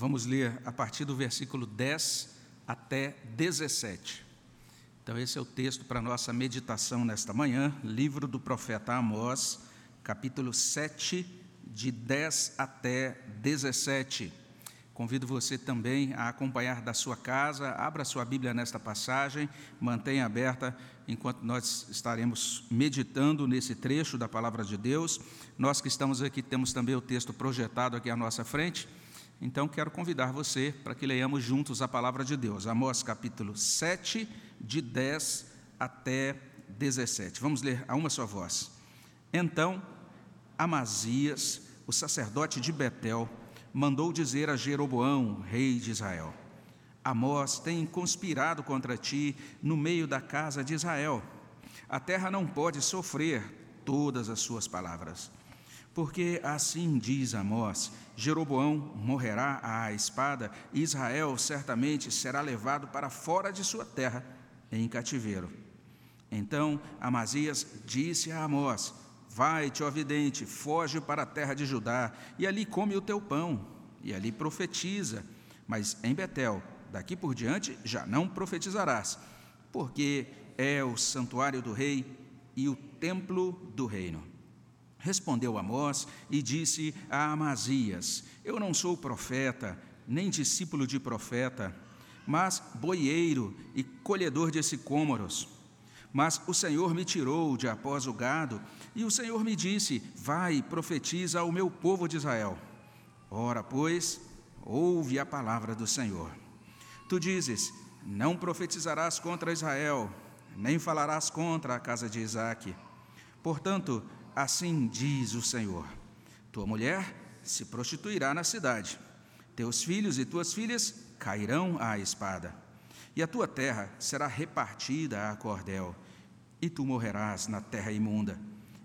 vamos ler a partir do versículo 10 até 17. Então, esse é o texto para a nossa meditação nesta manhã, livro do profeta Amós, capítulo 7, de 10 até 17. Convido você também a acompanhar da sua casa, abra sua Bíblia nesta passagem, mantenha aberta enquanto nós estaremos meditando nesse trecho da palavra de Deus. Nós que estamos aqui temos também o texto projetado aqui à nossa frente. Então quero convidar você para que leiamos juntos a palavra de Deus. Amós capítulo 7, de 10 até 17. Vamos ler a uma só voz. Então, Amazias, o sacerdote de Betel, mandou dizer a Jeroboão, rei de Israel: Amós tem conspirado contra ti no meio da casa de Israel. A terra não pode sofrer todas as suas palavras. Porque assim diz Amós: Jeroboão morrerá à espada, e Israel certamente será levado para fora de sua terra, em cativeiro. Então Amazias disse a Amós: Vai-te, ó vidente, foge para a terra de Judá, e ali come o teu pão, e ali profetiza. Mas em Betel, daqui por diante, já não profetizarás, porque é o santuário do rei e o templo do reino. Respondeu Amós e disse a Amazias: Eu não sou profeta, nem discípulo de profeta, mas boieiro e colhedor de sicômoros. Mas o Senhor me tirou de após o gado, e o Senhor me disse: Vai, profetiza ao meu povo de Israel. Ora, pois, ouve a palavra do Senhor. Tu dizes: Não profetizarás contra Israel, nem falarás contra a casa de Isaque. Portanto, assim diz o Senhor: Tua mulher se prostituirá na cidade, teus filhos e tuas filhas cairão à espada e a tua terra será repartida a cordel, e tu morrerás na terra imunda.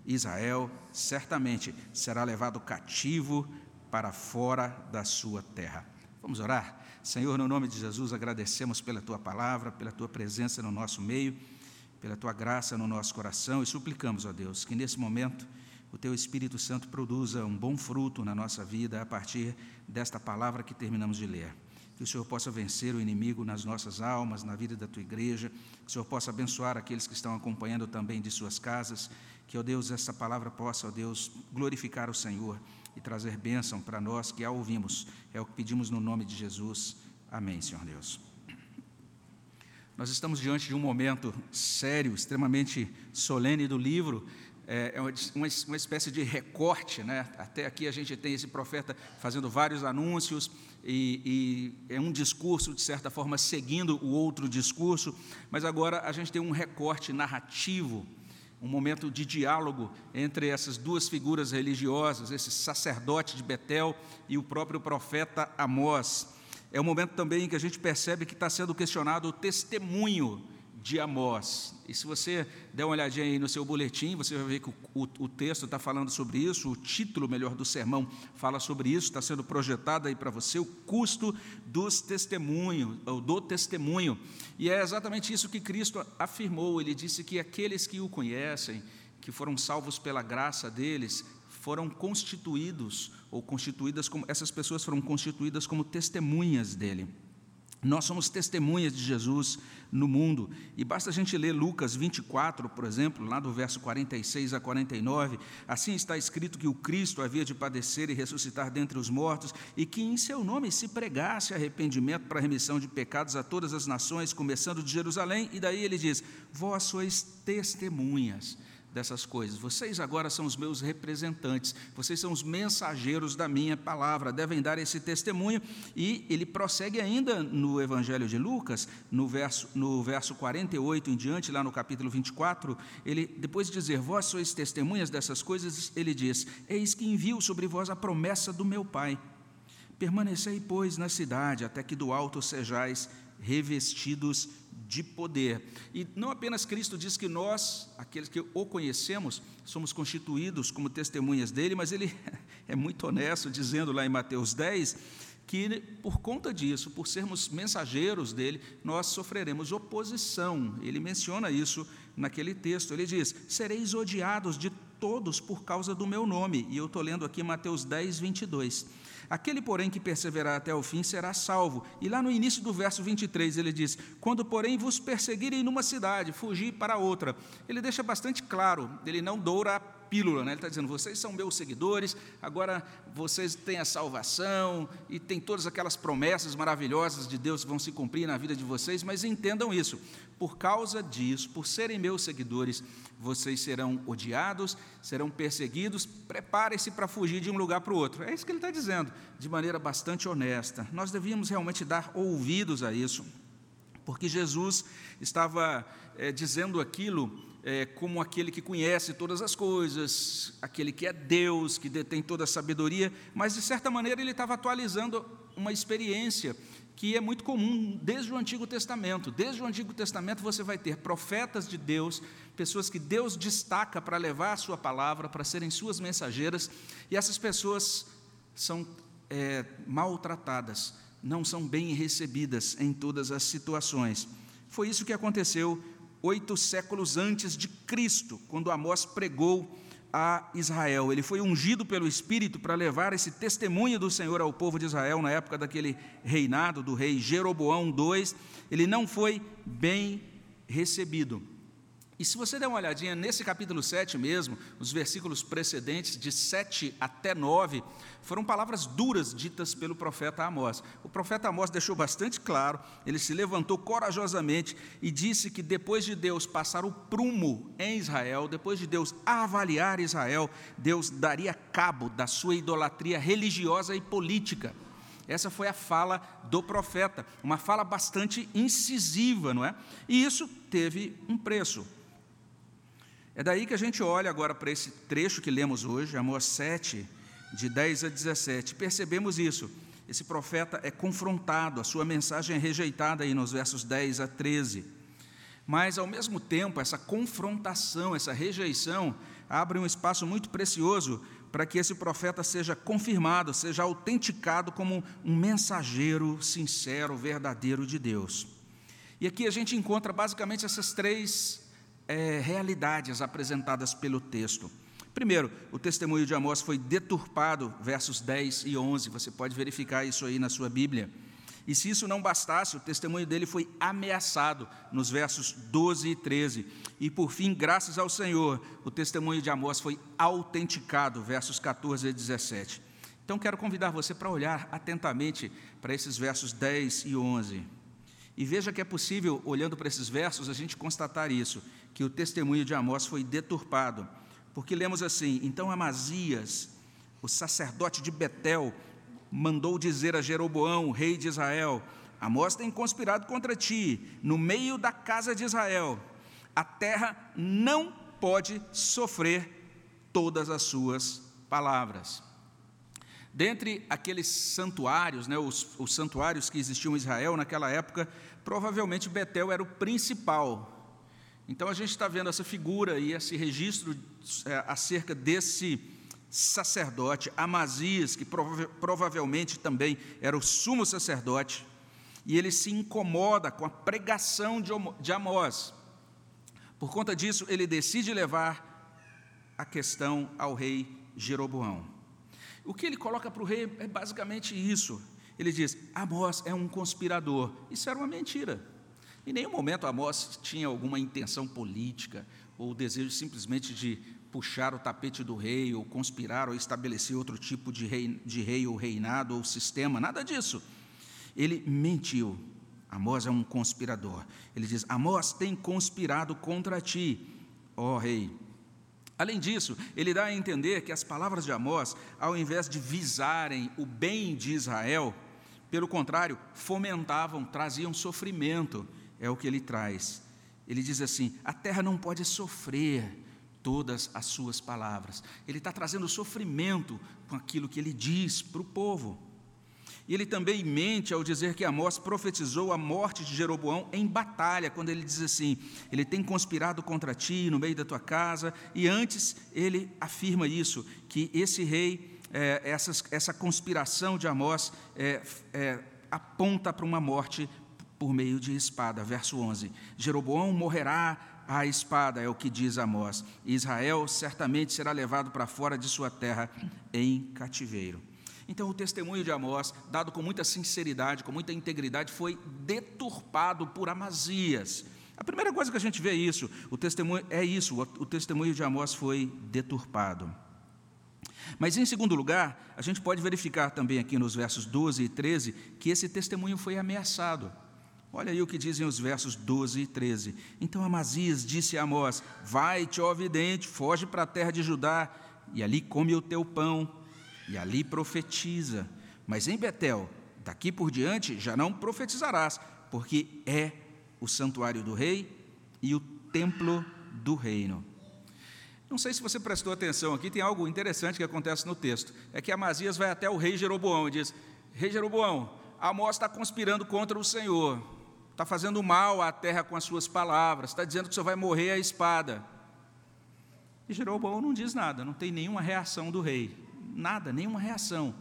Israel certamente será levado cativo para fora da sua terra. Vamos orar? Senhor, no nome de Jesus, agradecemos pela tua palavra, pela tua presença no nosso meio, pela tua graça no nosso coração e suplicamos, ó Deus, que nesse momento o teu Espírito Santo produza um bom fruto na nossa vida a partir desta palavra que terminamos de ler que o Senhor possa vencer o inimigo nas nossas almas, na vida da tua igreja, que o Senhor possa abençoar aqueles que estão acompanhando também de suas casas, que, ó Deus, essa palavra possa, ó Deus, glorificar o Senhor e trazer bênção para nós que a ouvimos. É o que pedimos no nome de Jesus. Amém, Senhor Deus. Nós estamos diante de um momento sério, extremamente solene do livro, é, é uma, uma, espécie de recorte, né? Até aqui a gente tem esse profeta fazendo vários anúncios e, e, é um discurso de certa forma seguindo o outro discurso, mas agora a gente tem um recorte narrativo, um momento de diálogo entre essas duas figuras religiosas, esse sacerdote de Betel e o próprio profeta Amós. É um momento também em que a gente percebe que está sendo questionado o testemunho de Amós. E se você der uma olhadinha aí no seu boletim, você vai ver que o, o, o texto está falando sobre isso, o título melhor do sermão fala sobre isso, está sendo projetado aí para você, o custo dos testemunhos, ou do testemunho. E é exatamente isso que Cristo afirmou. Ele disse que aqueles que o conhecem, que foram salvos pela graça deles, foram constituídos, ou constituídas como, essas pessoas foram constituídas como testemunhas dele. Nós somos testemunhas de Jesus no mundo, e basta a gente ler Lucas 24, por exemplo, lá do verso 46 a 49. Assim está escrito que o Cristo havia de padecer e ressuscitar dentre os mortos, e que em seu nome se pregasse arrependimento para remissão de pecados a todas as nações, começando de Jerusalém. E daí ele diz: Vós sois testemunhas dessas coisas. Vocês agora são os meus representantes, vocês são os mensageiros da minha palavra, devem dar esse testemunho. E ele prossegue ainda no Evangelho de Lucas, no verso, no verso 48 em diante, lá no capítulo 24, ele, depois de dizer, vós sois testemunhas dessas coisas, ele diz: Eis que envio sobre vós a promessa do meu Pai. Permanecei, pois, na cidade, até que do alto sejais revestidos de poder. E não apenas Cristo diz que nós, aqueles que o conhecemos, somos constituídos como testemunhas dele, mas ele é muito honesto, dizendo lá em Mateus 10 que por conta disso, por sermos mensageiros dele, nós sofreremos oposição. Ele menciona isso naquele texto. Ele diz: Sereis odiados de todos por causa do meu nome. E eu estou lendo aqui Mateus 10, 22. Aquele, porém, que perseverar até o fim será salvo. E lá no início do verso 23 ele diz: Quando, porém, vos perseguirem numa cidade, fugir para outra. Ele deixa bastante claro, ele não doura pílula, né? ele está dizendo: vocês são meus seguidores, agora vocês têm a salvação e tem todas aquelas promessas maravilhosas de Deus que vão se cumprir na vida de vocês, mas entendam isso: por causa disso, por serem meus seguidores, vocês serão odiados, serão perseguidos, preparem-se para fugir de um lugar para o outro. É isso que ele está dizendo, de maneira bastante honesta. Nós devíamos realmente dar ouvidos a isso, porque Jesus estava é, dizendo aquilo é, como aquele que conhece todas as coisas, aquele que é Deus, que detém toda a sabedoria, mas de certa maneira ele estava atualizando uma experiência que é muito comum desde o Antigo Testamento. Desde o Antigo Testamento você vai ter profetas de Deus, pessoas que Deus destaca para levar a sua palavra, para serem suas mensageiras, e essas pessoas são é, maltratadas, não são bem recebidas em todas as situações. Foi isso que aconteceu oito séculos antes de Cristo, quando Amós pregou a Israel. Ele foi ungido pelo Espírito para levar esse testemunho do Senhor ao povo de Israel na época daquele reinado do rei Jeroboão II. Ele não foi bem recebido. E se você der uma olhadinha nesse capítulo 7 mesmo, os versículos precedentes, de 7 até 9, foram palavras duras ditas pelo profeta Amós. O profeta Amós deixou bastante claro, ele se levantou corajosamente e disse que depois de Deus passar o prumo em Israel, depois de Deus avaliar Israel, Deus daria cabo da sua idolatria religiosa e política. Essa foi a fala do profeta, uma fala bastante incisiva, não é? E isso teve um preço. É daí que a gente olha agora para esse trecho que lemos hoje, Amós 7, de 10 a 17. Percebemos isso. Esse profeta é confrontado, a sua mensagem é rejeitada aí nos versos 10 a 13. Mas, ao mesmo tempo, essa confrontação, essa rejeição, abre um espaço muito precioso para que esse profeta seja confirmado, seja autenticado como um mensageiro sincero, verdadeiro de Deus. E aqui a gente encontra basicamente essas três é, realidades apresentadas pelo texto. Primeiro, o testemunho de Amós foi deturpado, versos 10 e 11, você pode verificar isso aí na sua Bíblia. E se isso não bastasse, o testemunho dele foi ameaçado, nos versos 12 e 13. E por fim, graças ao Senhor, o testemunho de Amós foi autenticado, versos 14 e 17. Então quero convidar você para olhar atentamente para esses versos 10 e 11. E veja que é possível, olhando para esses versos, a gente constatar isso, que o testemunho de Amós foi deturpado. Porque lemos assim: Então Amazias, o sacerdote de Betel, mandou dizer a Jeroboão, rei de Israel: Amós tem conspirado contra ti, no meio da casa de Israel. A terra não pode sofrer todas as suas palavras. Dentre aqueles santuários, né, os, os santuários que existiam em Israel naquela época, provavelmente Betel era o principal. Então a gente está vendo essa figura e esse registro é, acerca desse sacerdote, Amazias, que prova provavelmente também era o sumo sacerdote, e ele se incomoda com a pregação de, Amós. Por conta disso, ele decide levar a questão ao rei Jeroboão. O que ele coloca para o rei é basicamente isso. Ele diz: Amós é um conspirador. Isso era uma mentira. Em nenhum momento Amós tinha alguma intenção política ou desejo simplesmente de puxar o tapete do rei ou conspirar ou estabelecer outro tipo de rei, de rei ou reinado ou sistema, nada disso. Ele mentiu. Amós é um conspirador. Ele diz: Amós tem conspirado contra ti, ó rei. Além disso, ele dá a entender que as palavras de Amós, ao invés de visarem o bem de Israel, pelo contrário, fomentavam, traziam sofrimento, é o que ele traz. Ele diz assim: a terra não pode sofrer todas as suas palavras. Ele está trazendo sofrimento com aquilo que ele diz para o povo. E ele também mente ao dizer que Amós profetizou a morte de Jeroboão em batalha, quando ele diz assim: ele tem conspirado contra ti no meio da tua casa, e antes ele afirma isso, que esse rei, é, essa, essa conspiração de Amós é, é, aponta para uma morte por meio de espada. Verso 11: Jeroboão morrerá à espada, é o que diz Amós. Israel certamente será levado para fora de sua terra em cativeiro. Então, o testemunho de Amós, dado com muita sinceridade, com muita integridade, foi deturpado por Amazias. A primeira coisa que a gente vê é isso, o testemunho é isso, o testemunho de Amós foi deturpado. Mas, em segundo lugar, a gente pode verificar também aqui nos versos 12 e 13 que esse testemunho foi ameaçado. Olha aí o que dizem os versos 12 e 13. Então Amazias disse a Amós: Vai-te, ó vidente, foge para a terra de Judá, e ali come o teu pão, e ali profetiza. Mas em Betel, daqui por diante, já não profetizarás, porque é o santuário do rei e o templo do reino. Não sei se você prestou atenção aqui, tem algo interessante que acontece no texto. É que Amazias vai até o rei Jeroboão e diz: Rei Jeroboão, Amós está conspirando contra o Senhor, está fazendo mal à terra com as suas palavras, está dizendo que senhor vai morrer à espada. E Jeroboão não diz nada, não tem nenhuma reação do rei, nada, nenhuma reação.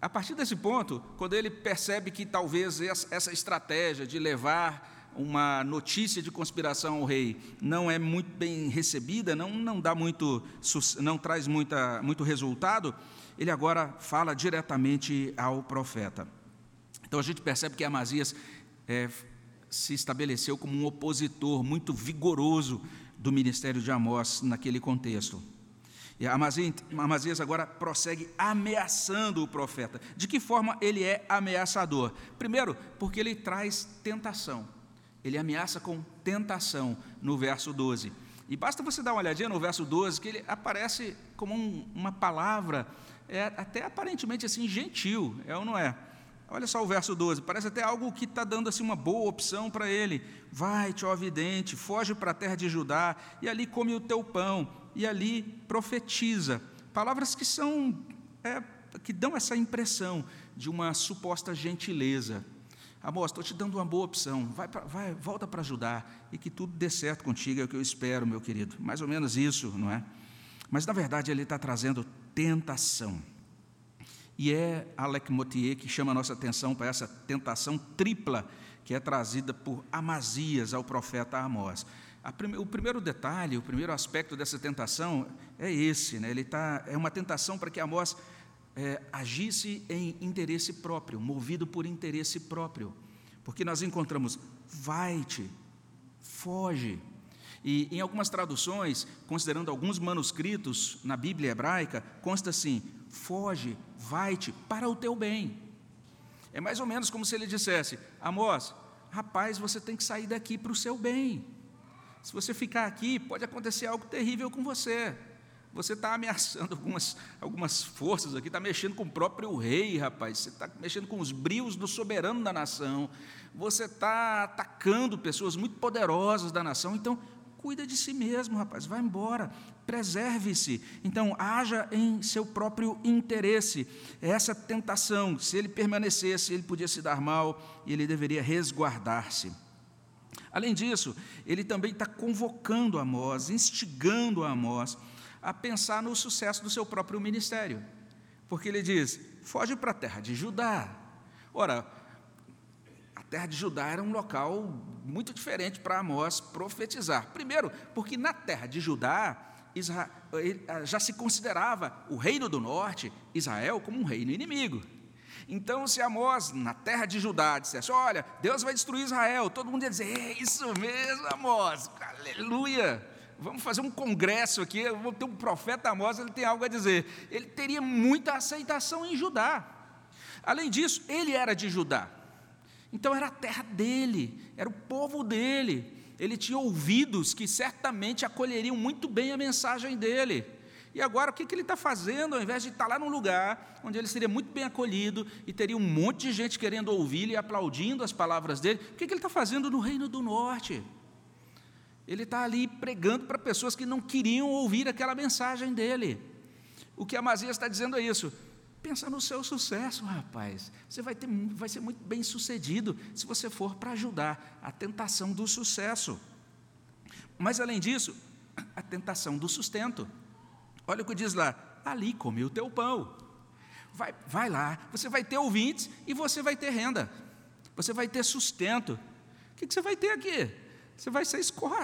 A partir desse ponto, quando ele percebe que talvez essa estratégia de levar uma notícia de conspiração ao rei não é muito bem recebida, não, não dá muito, não traz muita, muito resultado, ele agora fala diretamente ao profeta. Então a gente percebe que Amazias é, se estabeleceu como um opositor muito vigoroso do ministério de Amós naquele contexto. E Amazias agora prossegue ameaçando o profeta. De que forma ele é ameaçador? Primeiro, porque ele traz tentação. Ele ameaça com tentação no verso 12. E basta você dar uma olhadinha no verso 12, que ele aparece como um, uma palavra, é, até aparentemente assim, gentil, é ou não é? Olha só o verso 12, parece até algo que está dando assim, uma boa opção para ele. Vai-te, ó vidente, foge para a terra de Judá, e ali come o teu pão, e ali profetiza. Palavras que são, é, que dão essa impressão de uma suposta gentileza. Amor, estou te dando uma boa opção. Vai, pra, vai volta para ajudar e que tudo dê certo contigo, é o que eu espero, meu querido. Mais ou menos isso, não é? Mas na verdade ele está trazendo tentação. E é Alec Motier que chama a nossa atenção para essa tentação tripla que é trazida por Amazias ao profeta Amós. O primeiro detalhe, o primeiro aspecto dessa tentação é esse, né? Ele tá, é uma tentação para que Amós é, agisse em interesse próprio, movido por interesse próprio. Porque nós encontramos, vai-te, foge. E em algumas traduções, considerando alguns manuscritos na Bíblia hebraica, consta assim: foge, vai-te para o teu bem. É mais ou menos como se ele dissesse: Amós, rapaz, você tem que sair daqui para o seu bem. Se você ficar aqui, pode acontecer algo terrível com você. Você está ameaçando algumas, algumas forças aqui, está mexendo com o próprio rei, rapaz. Você está mexendo com os brios do soberano da nação. Você está atacando pessoas muito poderosas da nação. Então, cuida de si mesmo, rapaz. Vai embora. Preserve-se. Então, haja em seu próprio interesse. Essa tentação, se ele permanecesse, ele podia se dar mal e ele deveria resguardar-se. Além disso, ele também está convocando Amós, instigando Amós a pensar no sucesso do seu próprio ministério. Porque ele diz: foge para a terra de Judá. Ora, terra de Judá era um local muito diferente para Amós profetizar. Primeiro, porque na terra de Judá, ah, já se considerava o reino do norte, Israel, como um reino inimigo. Então, se Amós, na terra de Judá, dissesse: Olha, Deus vai destruir Israel, todo mundo ia dizer: É isso mesmo, Amós, aleluia. Vamos fazer um congresso aqui, vou ter um profeta Amós, ele tem algo a dizer. Ele teria muita aceitação em Judá. Além disso, ele era de Judá. Então era a terra dele, era o povo dele. Ele tinha ouvidos que certamente acolheriam muito bem a mensagem dele. E agora o que, ele está fazendo? Ao invés de estar lá num lugar onde ele seria muito bem acolhido e teria um monte de gente querendo ouvi-lo e aplaudindo as palavras dele, o que ele está fazendo no Reino do Norte? Ele está ali pregando para pessoas que não queriam ouvir aquela mensagem dele. O que Amazias está dizendo é isso. Pensa no seu sucesso, rapaz. Você vai, ter, vai ser muito bem sucedido se você for para ajudar a tentação do sucesso. Mas, além disso, a tentação do sustento. Olha o que diz lá: ali come o teu pão. Vai, vai lá, você vai ter ouvintes e você vai ter renda. Você vai ter sustento. O que, que você vai ter aqui? você vai ser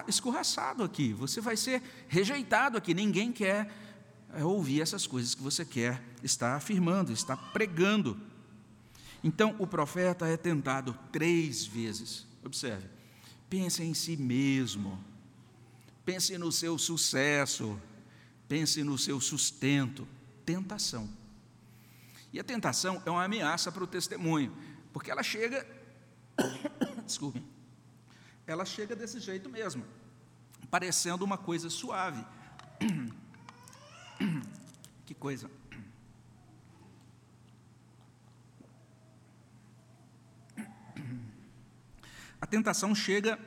escorraçado aqui, você vai ser rejeitado aqui. Ninguém quer é, ouvir essas coisas que você quer estar afirmando, estar pregando. Então, o profeta é tentado três vezes. Observe, pense em si mesmo, pense no seu sucesso, pense no seu sustento. Tentação. E a tentação é uma ameaça para o testemunho, porque ela chega, desculpe, ela chega desse jeito mesmo, parecendo uma coisa suave. Que coisa. A tentação chega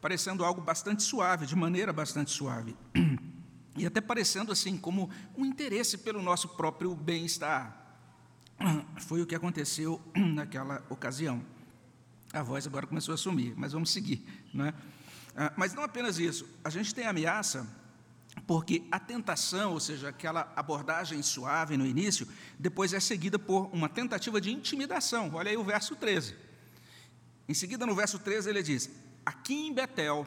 parecendo algo bastante suave, de maneira bastante suave. E até parecendo assim como um interesse pelo nosso próprio bem-estar. Foi o que aconteceu naquela ocasião. A voz agora começou a sumir, mas vamos seguir. Não é? Ah, mas não apenas isso, a gente tem ameaça, porque a tentação, ou seja, aquela abordagem suave no início, depois é seguida por uma tentativa de intimidação. Olha aí o verso 13. Em seguida, no verso 13, ele diz: Aqui em Betel,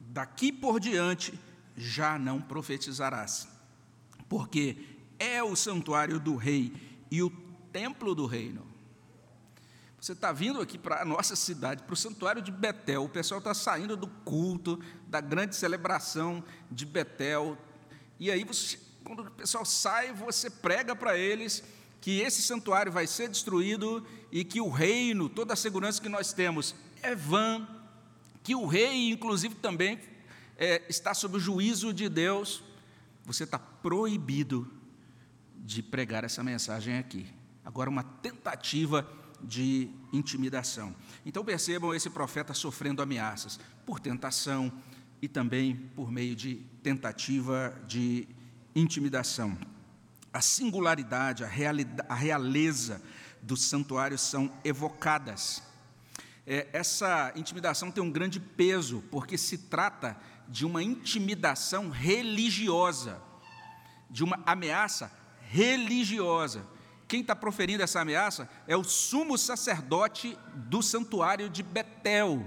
daqui por diante, já não profetizarás, porque é o santuário do rei e o templo do reino. Você está vindo aqui para a nossa cidade, para o santuário de Betel, o pessoal está saindo do culto, da grande celebração de Betel, e aí, você, quando o pessoal sai, você prega para eles que esse santuário vai ser destruído e que o reino, toda a segurança que nós temos é vã, que o rei, inclusive, também é, está sob o juízo de Deus, você está proibido de pregar essa mensagem aqui. Agora, uma tentativa de intimidação. Então, percebam esse profeta sofrendo ameaças por tentação e também por meio de tentativa de intimidação. A singularidade, a, a realeza do santuário são evocadas. É, essa intimidação tem um grande peso, porque se trata de uma intimidação religiosa, de uma ameaça religiosa. Quem está proferindo essa ameaça é o sumo sacerdote do santuário de Betel.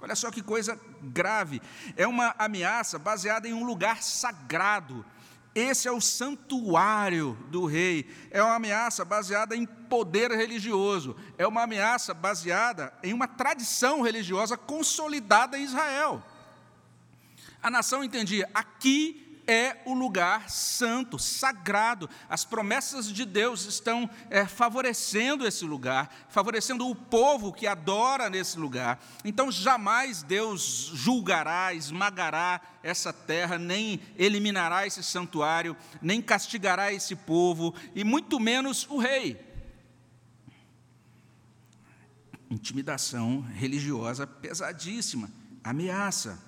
Olha só que coisa grave. É uma ameaça baseada em um lugar sagrado. Esse é o santuário do rei. É uma ameaça baseada em poder religioso. É uma ameaça baseada em uma tradição religiosa consolidada em Israel. A nação entendia: aqui é o lugar santo, sagrado. As promessas de Deus estão é, favorecendo esse lugar, favorecendo o povo que adora nesse lugar. Então, jamais Deus julgará, esmagará essa terra, nem eliminará esse santuário, nem castigará esse povo, e muito menos o rei. Intimidação religiosa pesadíssima, ameaça.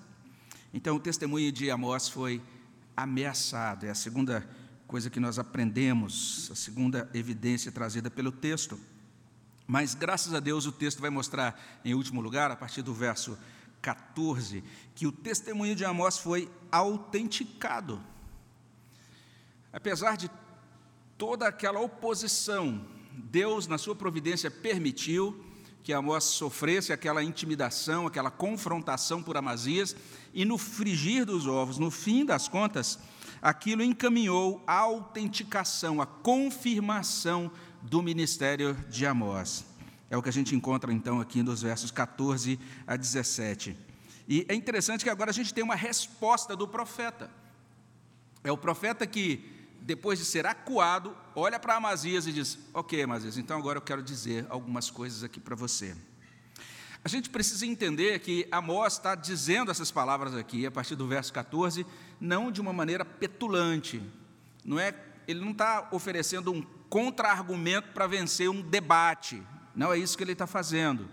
Então, o testemunho de Amós foi ameaçado, é a segunda coisa que nós aprendemos, a segunda evidência trazida pelo texto. Mas, graças a Deus, o texto vai mostrar, em último lugar, a partir do verso 14, que o testemunho de Amós foi autenticado. Apesar de toda aquela oposição, Deus, na sua providência, permitiu que Amós sofresse aquela intimidação, aquela confrontação por Amazias, e no frigir dos ovos, no fim das contas, aquilo encaminhou a autenticação, a confirmação do ministério de Amós. É o que a gente encontra então aqui nos versos 14 a 17. E é interessante que agora a gente tem uma resposta do profeta. É o profeta que depois de ser acuado, olha para Amazias e diz: Ok, Amazias, então agora eu quero dizer algumas coisas aqui para você. A gente precisa entender que Amós está dizendo essas palavras aqui, a partir do verso 14, não de uma maneira petulante, não é, ele não está oferecendo um contra-argumento para vencer um debate, não é isso que ele está fazendo.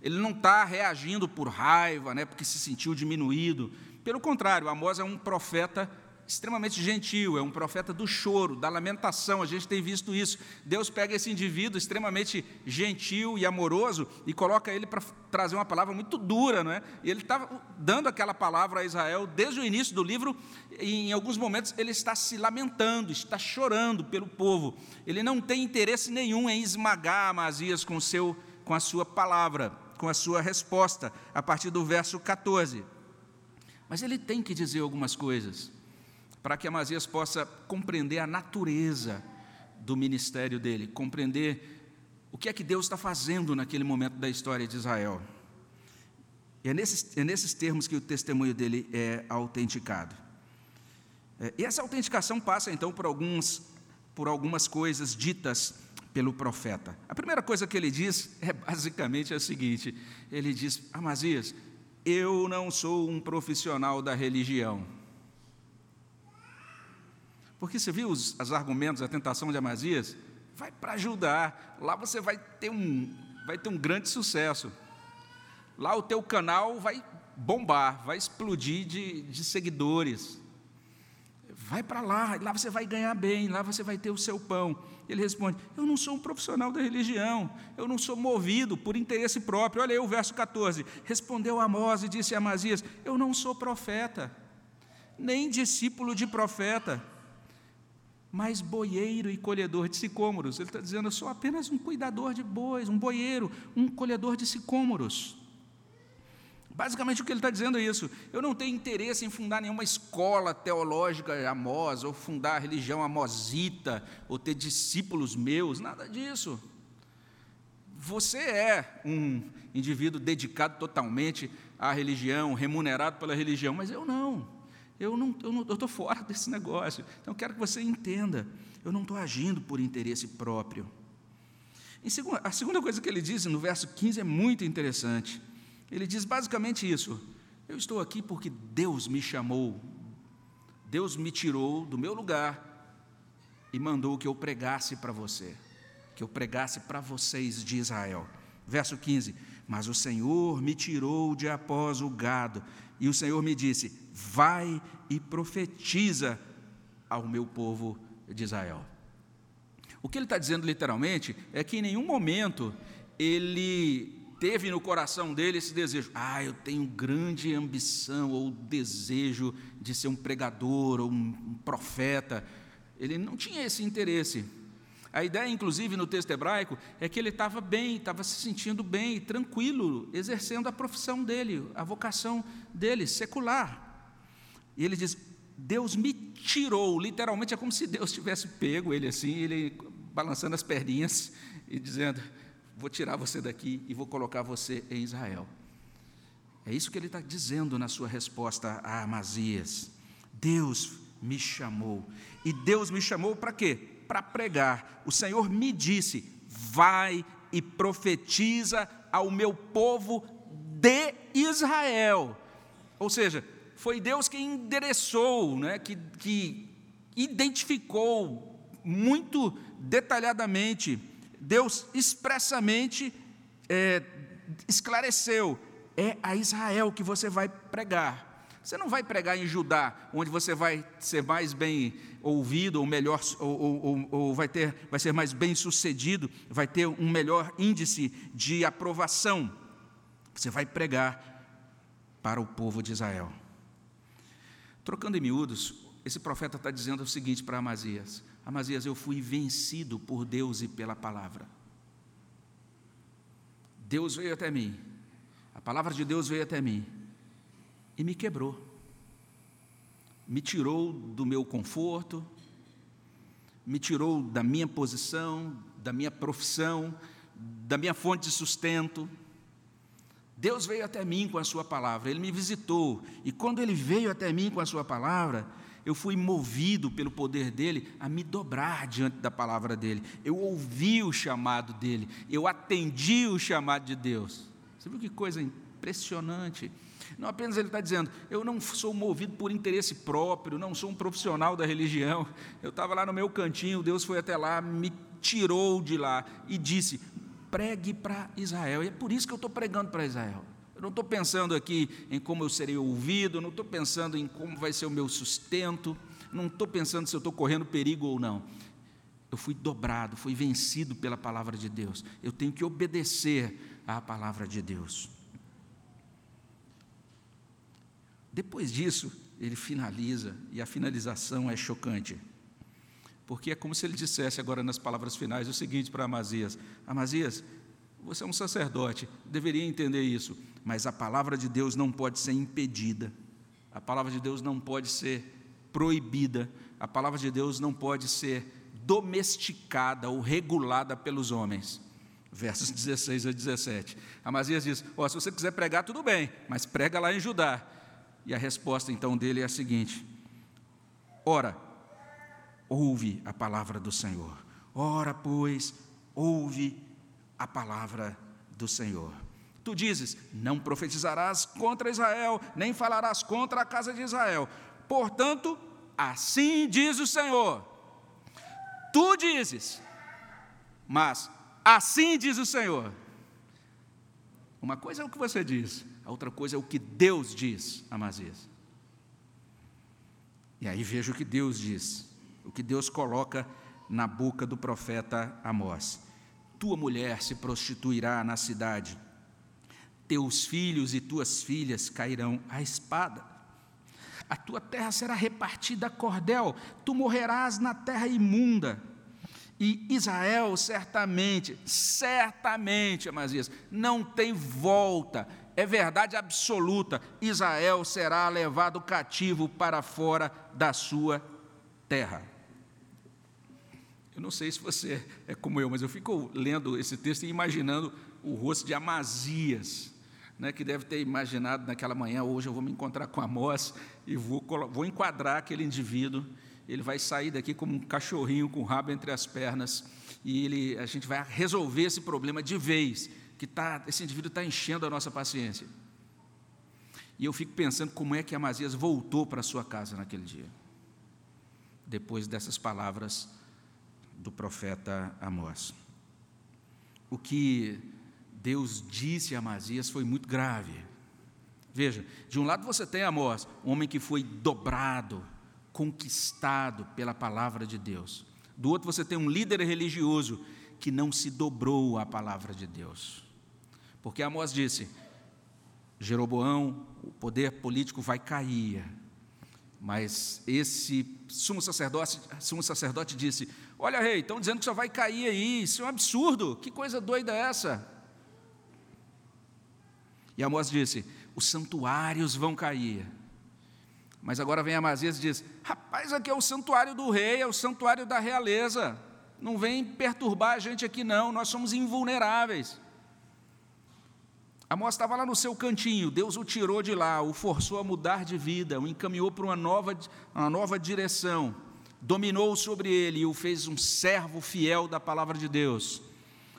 Ele não está reagindo por raiva, né, porque se sentiu diminuído. Pelo contrário, Amós é um profeta extremamente gentil, é um profeta do choro, da lamentação, a gente tem visto isso. Deus pega esse indivíduo extremamente gentil e amoroso e coloca ele para trazer uma palavra muito dura, não é? E ele está dando aquela palavra a Israel desde o início do livro, e em alguns momentos ele está se lamentando, está chorando pelo povo. Ele não tem interesse nenhum em esmagar Amazias com, seu, com a sua palavra. com a sua resposta, a partir do verso 14. Mas ele tem que dizer algumas coisas, para que Amazias possa compreender a natureza do ministério dele, compreender o que é que Deus está fazendo naquele momento da história de Israel. E é nesses, é nesses termos que o testemunho dele é autenticado. É, e essa autenticação passa então por, alguns, por algumas coisas ditas pelo profeta. A primeira coisa que ele diz é basicamente a seguinte: ele diz, Amazias, eu não sou um profissional da religião. Porque você viu os, os argumentos, a tentação de Amazias? vai para ajudar. Lá você vai ter um, vai ter um grande sucesso. Lá o teu canal vai bombar, vai explodir de, de seguidores. Vai para lá, lá você vai ganhar bem, lá você vai ter o seu pão. Ele responde: Eu não sou um profissional da religião, eu não sou movido por interesse próprio. Olha aí o verso 14. Respondeu Amós e disse a Amazias: Eu não sou profeta, nem discípulo de profeta mas boieiro e colhedor de sicômoros. Ele está dizendo: eu sou apenas um cuidador de bois, um boieiro, um colhedor de sicômoros. Basicamente o que ele está dizendo é isso. Eu não tenho interesse em fundar nenhuma escola teológica Amós, ou fundar a religião amosita, ou ter discípulos meus, nada disso. Você é um indivíduo dedicado totalmente à religião, remunerado pela religião, mas eu não. Eu não estou fora desse negócio. Então, quero que você entenda. Eu não estou agindo por interesse próprio. Segunda, a segunda coisa que ele diz no verso 15 é muito interessante. Ele diz basicamente isso: Eu estou aqui porque Deus me chamou, Deus me tirou do meu lugar e mandou que eu pregasse para você, que eu pregasse para vocês de Israel. Verso 15: Mas o Senhor me tirou de após o gado, e o Senhor me disse: vai e profetiza ao meu povo de Israel. O que ele está dizendo literalmente é que em nenhum momento ele teve no coração dele esse desejo, ah, eu tenho grande ambição ou desejo de ser um pregador ou um profeta. Ele não tinha esse interesse. A ideia, inclusive, no texto hebraico, é que ele estava bem, estava se sentindo bem, tranquilo, exercendo a profissão dele, a vocação dele, secular. E ele diz: Deus me tirou, literalmente é como se Deus tivesse pego ele assim, ele balançando as perninhas e dizendo: Vou tirar você daqui e vou colocar você em Israel. É isso que ele está dizendo na sua resposta a Amazias. Deus me chamou. E Deus me chamou para quê? Para pregar. O Senhor me disse: vai e profetiza ao meu povo de Israel. Ou seja, foi Deus quem endereçou, né, que, que identificou muito detalhadamente, Deus expressamente é, esclareceu: é a Israel que você vai pregar. Você não vai pregar em Judá, onde você vai ser mais bem ouvido, ou melhor, ou, ou, ou, vai, ter, vai ser mais bem sucedido, vai ter um melhor índice de aprovação. Você vai pregar para o povo de Israel. Trocando em miúdos, esse profeta está dizendo o seguinte para Amazias: Amazias, eu fui vencido por Deus e pela palavra. Deus veio até mim, a palavra de Deus veio até mim e me quebrou, me tirou do meu conforto, me tirou da minha posição, da minha profissão, da minha fonte de sustento Deus veio até mim com a Sua palavra, Ele me visitou, e quando Ele veio até mim com a Sua palavra, eu fui movido pelo poder dele a me dobrar diante da palavra dele. Eu ouvi o chamado dele, eu atendi o chamado de Deus. Você viu que coisa impressionante? Não apenas ele está dizendo, eu não sou movido por interesse próprio, não sou um profissional da religião. Eu estava lá no meu cantinho, Deus foi até lá, me tirou de lá e disse: pregue para Israel. E é por isso que eu estou pregando para Israel. Eu não estou pensando aqui em como eu serei ouvido, não estou pensando em como vai ser o meu sustento, não estou pensando se eu estou correndo perigo ou não. Eu fui dobrado, fui vencido pela palavra de Deus. Eu tenho que obedecer à palavra de Deus. Depois disso, ele finaliza, e a finalização é chocante porque é como se ele dissesse agora nas palavras finais o seguinte para Amazias: Amazias, Você é um sacerdote, deveria entender isso, mas a palavra de Deus não pode ser impedida, a palavra de Deus não pode ser proibida, a palavra de Deus não pode ser domesticada ou regulada pelos homens. Versos 16 a 17. Amazias diz: oh, se você quiser pregar, tudo bem, mas prega lá em Judá. E a resposta então dele é a seguinte: Ora, ouve a palavra do Senhor. Ora, pois, ouve a palavra do Senhor. Tu dizes: Não profetizarás contra Israel, nem falarás contra a casa de Israel. Portanto, assim diz o Senhor. Tu dizes, mas assim diz o Senhor. Uma coisa é o que você diz, a outra coisa é o que Deus diz, Amazias. E aí veja o que Deus diz, o que Deus coloca na boca do profeta Amós. Tua mulher se prostituirá na cidade, teus filhos e tuas filhas cairão à espada. A tua terra será repartida a cordel, tu morrerás na terra imunda. E Israel certamente, certamente, Amazias, não tem volta, é verdade absoluta: Israel será levado cativo para fora da sua terra. Eu não sei se você é como eu, mas eu fico lendo esse texto e imaginando o rosto de Amazias, né, que deve ter imaginado naquela manhã, hoje eu vou me encontrar com Amós e vou, vou enquadrar aquele indivíduo, ele vai sair daqui como um cachorrinho com o rabo entre as pernas, e ele, a gente vai resolver esse problema de vez, que tá, esse indivíduo está enchendo a nossa paciência. E eu fico pensando como é que Amazias voltou para sua casa naquele dia, depois dessas palavras do profeta Amós. O que Deus disse a Amazias foi muito grave. Veja, de um lado você tem Amós, um homem que foi dobrado, conquistado pela palavra de Deus. Do outro você tem um líder religioso que não se dobrou à palavra de Deus. Porque Amós disse: Jeroboão, o poder político vai cair. Mas esse sumo sacerdote, sumo sacerdote disse: Olha, rei, estão dizendo que só vai cair aí, isso é um absurdo, que coisa doida é essa? E Amós disse: os santuários vão cair. Mas agora vem Amazias e diz: rapaz, aqui é o santuário do rei, é o santuário da realeza. Não vem perturbar a gente aqui, não, nós somos invulneráveis. Amós estava lá no seu cantinho, Deus o tirou de lá, o forçou a mudar de vida, o encaminhou para uma nova, uma nova direção, dominou sobre ele e o fez um servo fiel da palavra de Deus.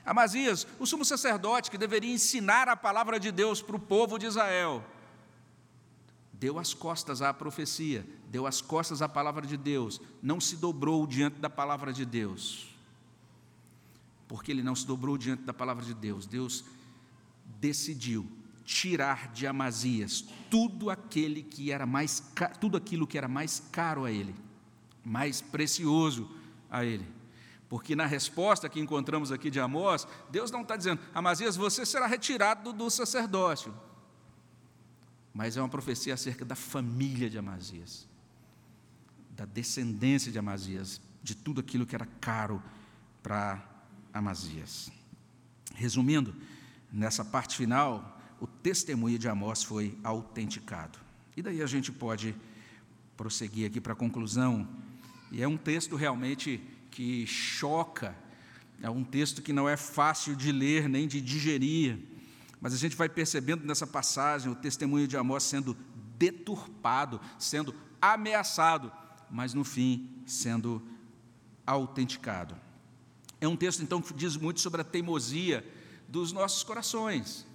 Amazias, o sumo sacerdote que deveria ensinar a palavra de Deus para o povo de Israel, deu as costas à profecia, deu as costas à palavra de Deus, não se dobrou diante da palavra de Deus. Porque ele não se dobrou diante da palavra de Deus, Deus decidiu tirar de Amazias tudo aquele que era mais tudo aquilo que era mais caro a ele, mais precioso a ele. Porque na resposta que encontramos aqui de Amós, Deus não está dizendo, Amazias, você será retirado do sacerdócio. Mas é uma profecia acerca da família de Amazias, da descendência de Amazias, de tudo aquilo que era caro para Amazias. Resumindo, nessa parte final, o testemunho de Amós foi autenticado. E daí a gente pode prosseguir aqui para a conclusão, e é um texto realmente que choca, é um texto que não é fácil de ler nem de digerir, mas a gente vai percebendo nessa passagem o testemunho de Amós sendo deturpado, sendo ameaçado, mas no fim sendo autenticado. É um texto então que diz muito sobre a teimosia dos nossos corações.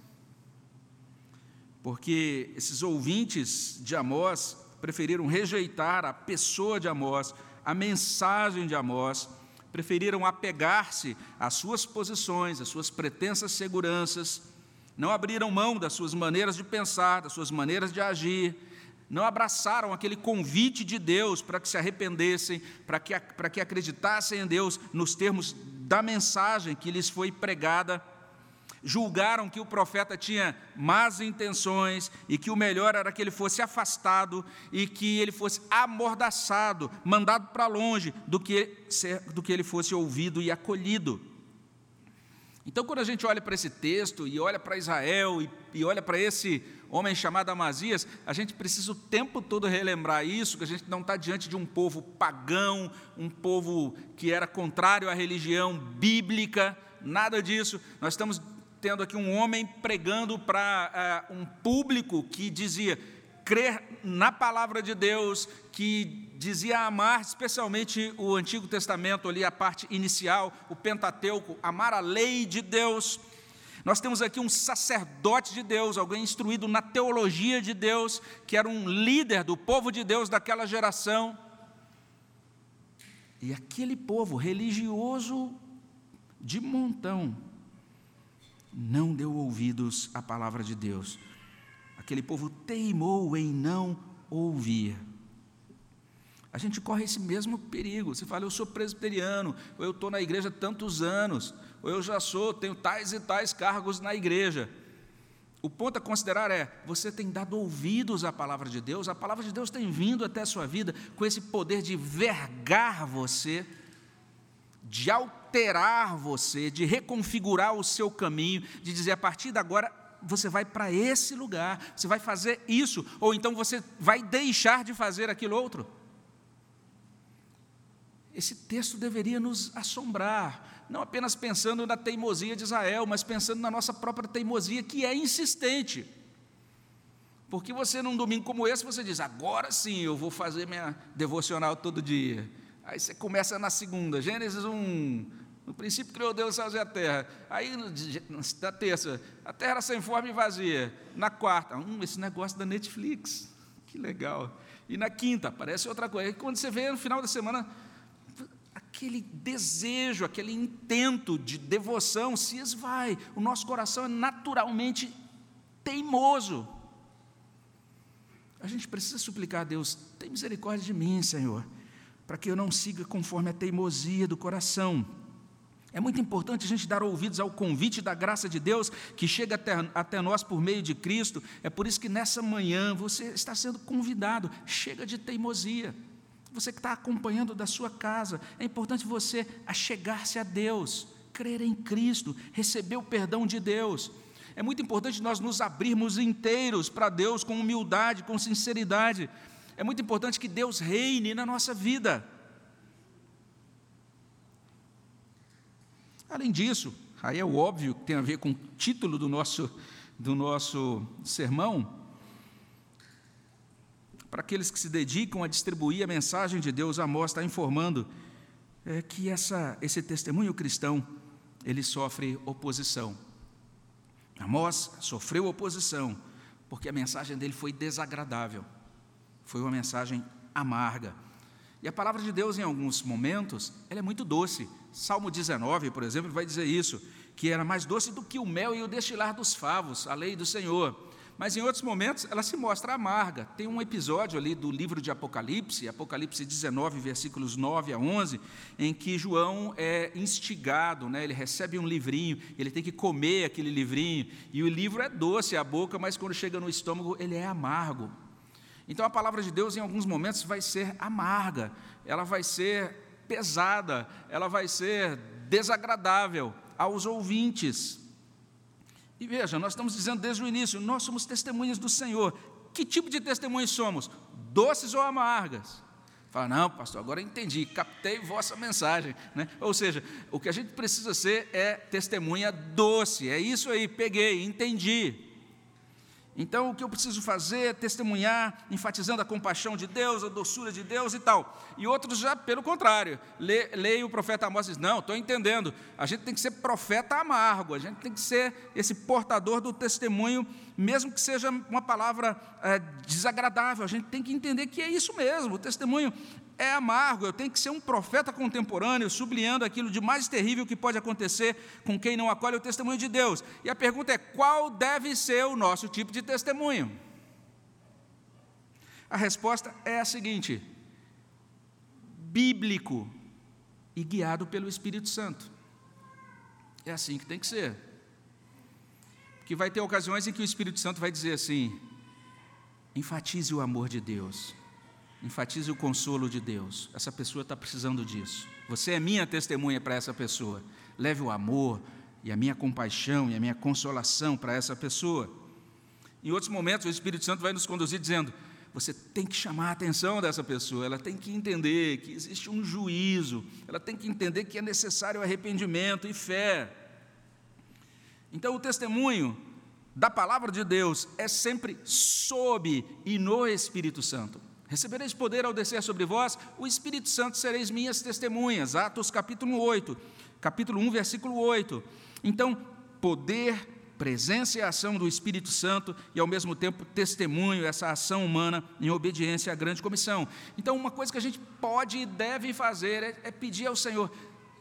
Porque esses ouvintes de Amós preferiram rejeitar a pessoa de Amós, a mensagem de Amós, preferiram apegar-se às suas posições, às suas pretensas seguranças, não abriram mão das suas maneiras de pensar, das suas maneiras de agir, não abraçaram aquele convite de Deus para que se arrependessem, para que, para que acreditassem em Deus nos termos da mensagem que lhes foi pregada julgaram que o profeta tinha más intenções e que o melhor era que ele fosse afastado e que ele fosse amordaçado, mandado para longe, do que, do que ele fosse ouvido e acolhido. Então, quando a gente olha para esse texto e olha para Israel e, e olha para esse homem chamado Amazias, a gente precisa o tempo todo relembrar isso, que a gente não está diante de um povo pagão, um povo que era contrário à religião bíblica, nada disso. Nós estamos tendo aqui um homem pregando para uh, um público que dizia crer na palavra de Deus, que dizia amar especialmente o Antigo Testamento, ali a parte inicial, o Pentateuco, amar a lei de Deus. Nós temos aqui um sacerdote de Deus, alguém instruído na teologia de Deus, que era um líder do povo de Deus daquela geração. E aquele povo religioso de montão não deu ouvidos à palavra de Deus. Aquele povo teimou em não ouvir. A gente corre esse mesmo perigo. Você fala, eu sou presbiteriano, ou eu estou na igreja tantos anos, ou eu já sou, tenho tais e tais cargos na igreja. O ponto a considerar é: você tem dado ouvidos à palavra de Deus, a palavra de Deus tem vindo até a sua vida com esse poder de vergar você, de alterar você, de reconfigurar o seu caminho, de dizer a partir de agora você vai para esse lugar, você vai fazer isso, ou então você vai deixar de fazer aquilo outro. Esse texto deveria nos assombrar, não apenas pensando na teimosia de Israel, mas pensando na nossa própria teimosia, que é insistente. Porque você, num domingo como esse, você diz: agora sim eu vou fazer minha devocional todo dia. Aí você começa na segunda, Gênesis 1. No princípio criou Deus os céus e a terra. Aí, na terça, a terra sem forma e vazia. Na quarta, hum, esse negócio da Netflix. Que legal. E na quinta, aparece outra coisa. E quando você vê no final da semana, aquele desejo, aquele intento de devoção se esvai. O nosso coração é naturalmente teimoso. A gente precisa suplicar a Deus: tem misericórdia de mim, Senhor, para que eu não siga conforme a teimosia do coração. É muito importante a gente dar ouvidos ao convite da graça de Deus que chega até, até nós por meio de Cristo. É por isso que nessa manhã você está sendo convidado. Chega de teimosia você que está acompanhando da sua casa, é importante você achegar-se a Deus, crer em Cristo, receber o perdão de Deus. É muito importante nós nos abrirmos inteiros para Deus com humildade, com sinceridade. É muito importante que Deus reine na nossa vida. Além disso, aí é o óbvio que tem a ver com o título do nosso, do nosso sermão, para aqueles que se dedicam a distribuir a mensagem de Deus, Amós está informando é, que essa, esse testemunho cristão ele sofre oposição. Amós sofreu oposição porque a mensagem dele foi desagradável, foi uma mensagem amarga. E a palavra de Deus, em alguns momentos, ela é muito doce. Salmo 19, por exemplo, vai dizer isso, que era mais doce do que o mel e o destilar dos favos, a lei do Senhor mas em outros momentos ela se mostra amarga. Tem um episódio ali do livro de Apocalipse, Apocalipse 19, versículos 9 a 11, em que João é instigado, né? ele recebe um livrinho, ele tem que comer aquele livrinho, e o livro é doce à boca, mas quando chega no estômago ele é amargo. Então a palavra de Deus em alguns momentos vai ser amarga, ela vai ser pesada, ela vai ser desagradável aos ouvintes. E veja, nós estamos dizendo desde o início, nós somos testemunhas do Senhor. Que tipo de testemunhas somos? Doces ou amargas? Fala, não, pastor, agora entendi, captei vossa mensagem. Né? Ou seja, o que a gente precisa ser é testemunha doce, é isso aí, peguei, entendi. Então, o que eu preciso fazer é testemunhar, enfatizando a compaixão de Deus, a doçura de Deus e tal. E outros já, pelo contrário, leem o profeta Amós e diz, não, estou entendendo, a gente tem que ser profeta amargo, a gente tem que ser esse portador do testemunho, mesmo que seja uma palavra é, desagradável, a gente tem que entender que é isso mesmo, o testemunho é amargo, eu tenho que ser um profeta contemporâneo, sublinhando aquilo de mais terrível que pode acontecer com quem não acolhe o testemunho de Deus. E a pergunta é: qual deve ser o nosso tipo de testemunho? A resposta é a seguinte: bíblico e guiado pelo Espírito Santo. É assim que tem que ser. Porque vai ter ocasiões em que o Espírito Santo vai dizer assim: enfatize o amor de Deus Enfatize o consolo de Deus. Essa pessoa está precisando disso. Você é minha testemunha para essa pessoa. Leve o amor, e a minha compaixão e a minha consolação para essa pessoa. Em outros momentos, o Espírito Santo vai nos conduzir dizendo: você tem que chamar a atenção dessa pessoa, ela tem que entender que existe um juízo, ela tem que entender que é necessário arrependimento e fé. Então, o testemunho da palavra de Deus é sempre sob e no Espírito Santo. Recebereis poder ao descer sobre vós, o Espírito Santo sereis minhas testemunhas. Atos capítulo 8, capítulo 1, versículo 8. Então, poder, presença e ação do Espírito Santo e, ao mesmo tempo, testemunho, essa ação humana em obediência à grande comissão. Então, uma coisa que a gente pode e deve fazer é, é pedir ao Senhor: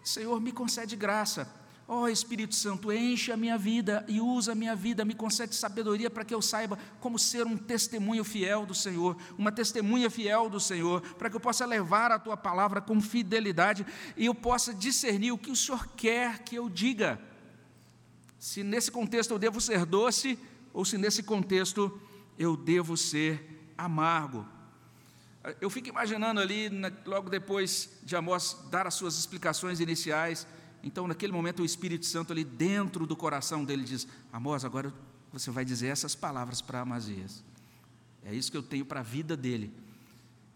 Senhor, me concede graça Ó oh, Espírito Santo, enche a minha vida e usa a minha vida, me concede sabedoria para que eu saiba como ser um testemunho fiel do Senhor, uma testemunha fiel do Senhor, para que eu possa levar a tua palavra com fidelidade e eu possa discernir o que o Senhor quer que eu diga. Se nesse contexto eu devo ser doce ou se nesse contexto eu devo ser amargo. Eu fico imaginando ali, logo depois de Amós dar as suas explicações iniciais, então, naquele momento, o Espírito Santo ali dentro do coração dele diz: Amós, agora você vai dizer essas palavras para Amazias. É isso que eu tenho para a vida dele.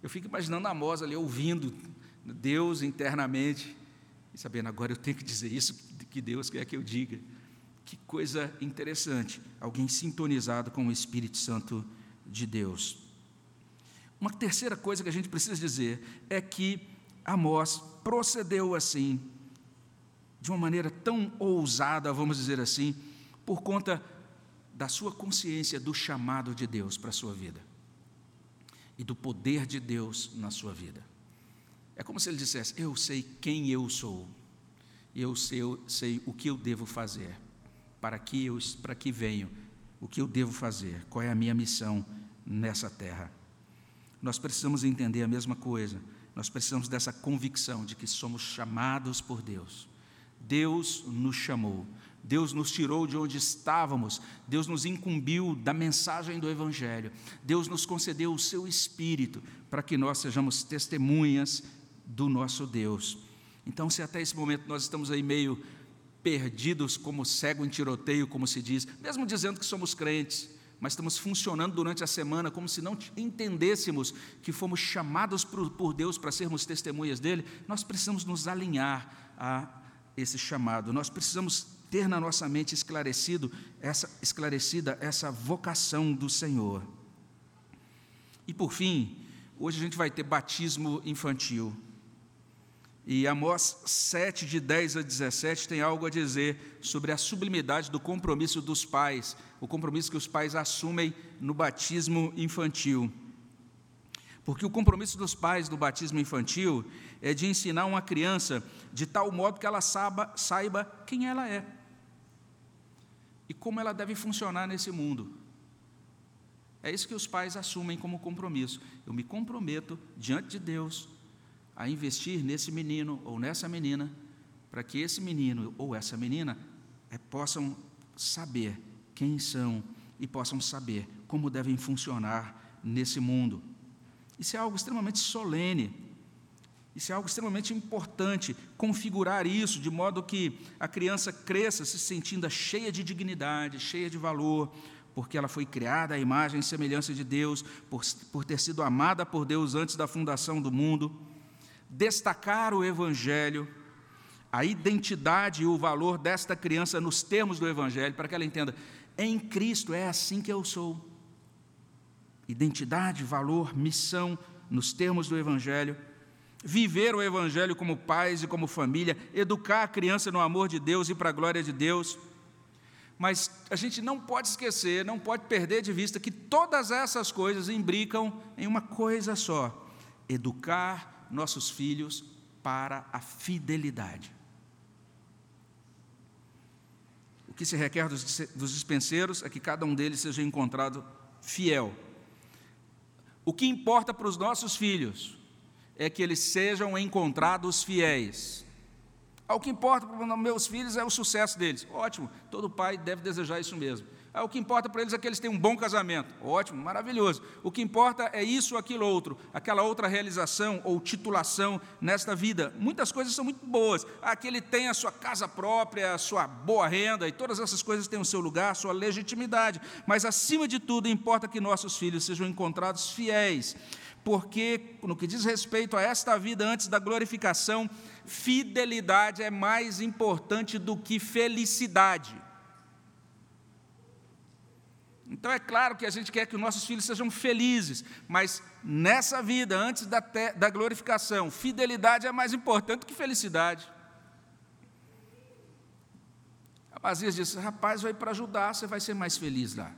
Eu fico imaginando Amós ali ouvindo Deus internamente e sabendo, agora eu tenho que dizer isso que Deus quer que eu diga. Que coisa interessante, alguém sintonizado com o Espírito Santo de Deus. Uma terceira coisa que a gente precisa dizer é que Amós procedeu assim de uma maneira tão ousada, vamos dizer assim, por conta da sua consciência do chamado de Deus para a sua vida e do poder de Deus na sua vida. É como se ele dissesse: Eu sei quem eu sou, eu sei, eu sei o que eu devo fazer, para que eu para que venho, o que eu devo fazer, qual é a minha missão nessa terra. Nós precisamos entender a mesma coisa. Nós precisamos dessa convicção de que somos chamados por Deus Deus nos chamou, Deus nos tirou de onde estávamos, Deus nos incumbiu da mensagem do Evangelho, Deus nos concedeu o seu Espírito para que nós sejamos testemunhas do nosso Deus. Então, se até esse momento nós estamos aí meio perdidos, como cego em tiroteio, como se diz, mesmo dizendo que somos crentes, mas estamos funcionando durante a semana como se não entendêssemos que fomos chamados por Deus para sermos testemunhas dele, nós precisamos nos alinhar a esse chamado. Nós precisamos ter na nossa mente esclarecido essa esclarecida essa vocação do Senhor. E por fim, hoje a gente vai ter batismo infantil. E Amós 7, de 10 a 17, tem algo a dizer sobre a sublimidade do compromisso dos pais, o compromisso que os pais assumem no batismo infantil. Porque o compromisso dos pais do batismo infantil é de ensinar uma criança de tal modo que ela saiba, saiba quem ela é e como ela deve funcionar nesse mundo. É isso que os pais assumem como compromisso. Eu me comprometo diante de Deus a investir nesse menino ou nessa menina, para que esse menino ou essa menina é, possam saber quem são e possam saber como devem funcionar nesse mundo. Isso é algo extremamente solene. Isso é algo extremamente importante, configurar isso de modo que a criança cresça se sentindo cheia de dignidade, cheia de valor, porque ela foi criada à imagem e semelhança de Deus, por, por ter sido amada por Deus antes da fundação do mundo. Destacar o Evangelho, a identidade e o valor desta criança nos termos do Evangelho, para que ela entenda: em Cristo é assim que eu sou identidade, valor, missão nos termos do Evangelho, viver o Evangelho como pais e como família, educar a criança no amor de Deus e para a glória de Deus. Mas a gente não pode esquecer, não pode perder de vista que todas essas coisas imbricam em uma coisa só: educar nossos filhos para a fidelidade. O que se requer dos dispenseiros é que cada um deles seja encontrado fiel o que importa para os nossos filhos é que eles sejam encontrados fiéis. Ah, o que importa para meus filhos é o sucesso deles. Ótimo, todo pai deve desejar isso mesmo. Ah, o que importa para eles é que eles têm um bom casamento. Ótimo, maravilhoso. O que importa é isso ou aquilo outro, aquela outra realização ou titulação nesta vida. Muitas coisas são muito boas. Ah, que ele tem a sua casa própria, a sua boa renda, e todas essas coisas têm o seu lugar, a sua legitimidade. Mas, acima de tudo, importa que nossos filhos sejam encontrados fiéis porque, no que diz respeito a esta vida antes da glorificação, fidelidade é mais importante do que felicidade. Então é claro que a gente quer que os nossos filhos sejam felizes, mas nessa vida, antes da, te, da glorificação, fidelidade é mais importante do que felicidade. Abazias disse: rapaz, vai para ajudar, você vai ser mais feliz lá.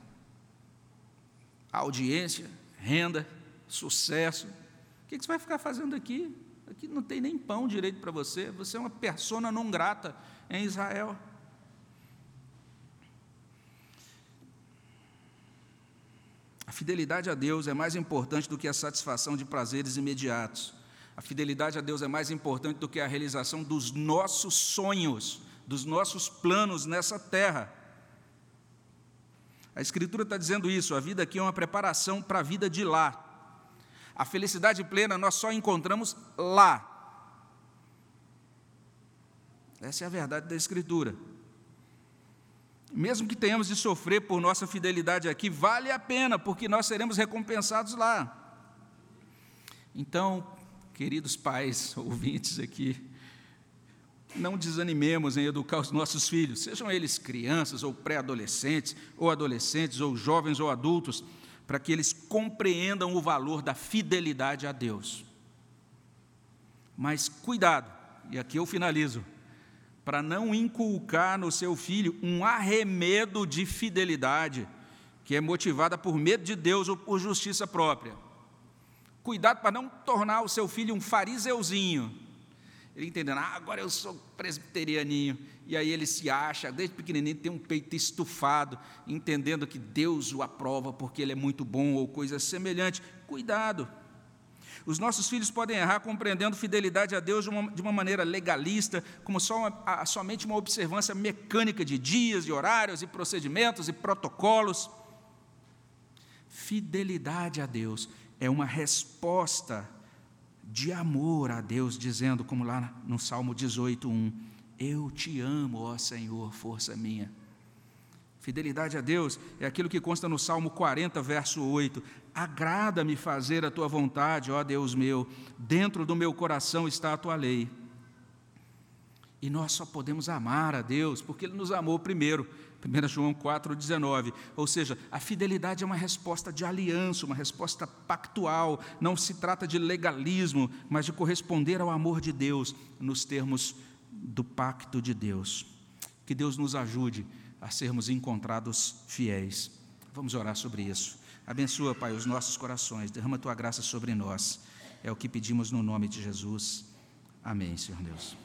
Audiência, renda, sucesso. O que você vai ficar fazendo aqui? Aqui não tem nem pão direito para você, você é uma persona não grata em Israel. A fidelidade a Deus é mais importante do que a satisfação de prazeres imediatos. A fidelidade a Deus é mais importante do que a realização dos nossos sonhos, dos nossos planos nessa terra. A Escritura está dizendo isso, a vida aqui é uma preparação para a vida de lá. A felicidade plena nós só encontramos lá. Essa é a verdade da Escritura. Mesmo que tenhamos de sofrer por nossa fidelidade aqui, vale a pena, porque nós seremos recompensados lá. Então, queridos pais, ouvintes aqui, não desanimemos em educar os nossos filhos, sejam eles crianças ou pré-adolescentes, ou adolescentes, ou jovens ou adultos, para que eles compreendam o valor da fidelidade a Deus. Mas cuidado, e aqui eu finalizo, para não inculcar no seu filho um arremedo de fidelidade, que é motivada por medo de Deus ou por justiça própria. Cuidado para não tornar o seu filho um fariseuzinho. Ele entendendo, ah, agora eu sou presbiterianinho. E aí ele se acha, desde pequenininho, tem um peito estufado, entendendo que Deus o aprova porque ele é muito bom ou coisa semelhante. Cuidado, os nossos filhos podem errar compreendendo fidelidade a Deus de uma, de uma maneira legalista, como só uma, a, somente uma observância mecânica de dias, de horários, e procedimentos e protocolos. Fidelidade a Deus é uma resposta de amor a Deus, dizendo, como lá no Salmo 18, 1, Eu te amo, ó Senhor, força minha. Fidelidade a Deus é aquilo que consta no Salmo 40, verso 8. Agrada-me fazer a tua vontade, ó Deus meu, dentro do meu coração está a tua lei. E nós só podemos amar a Deus porque Ele nos amou primeiro. 1 João 4,19. Ou seja, a fidelidade é uma resposta de aliança, uma resposta pactual. Não se trata de legalismo, mas de corresponder ao amor de Deus nos termos do pacto de Deus. Que Deus nos ajude a sermos encontrados fiéis. Vamos orar sobre isso. Abençoa, Pai, os nossos corações, derrama tua graça sobre nós. É o que pedimos no nome de Jesus. Amém, Senhor Deus.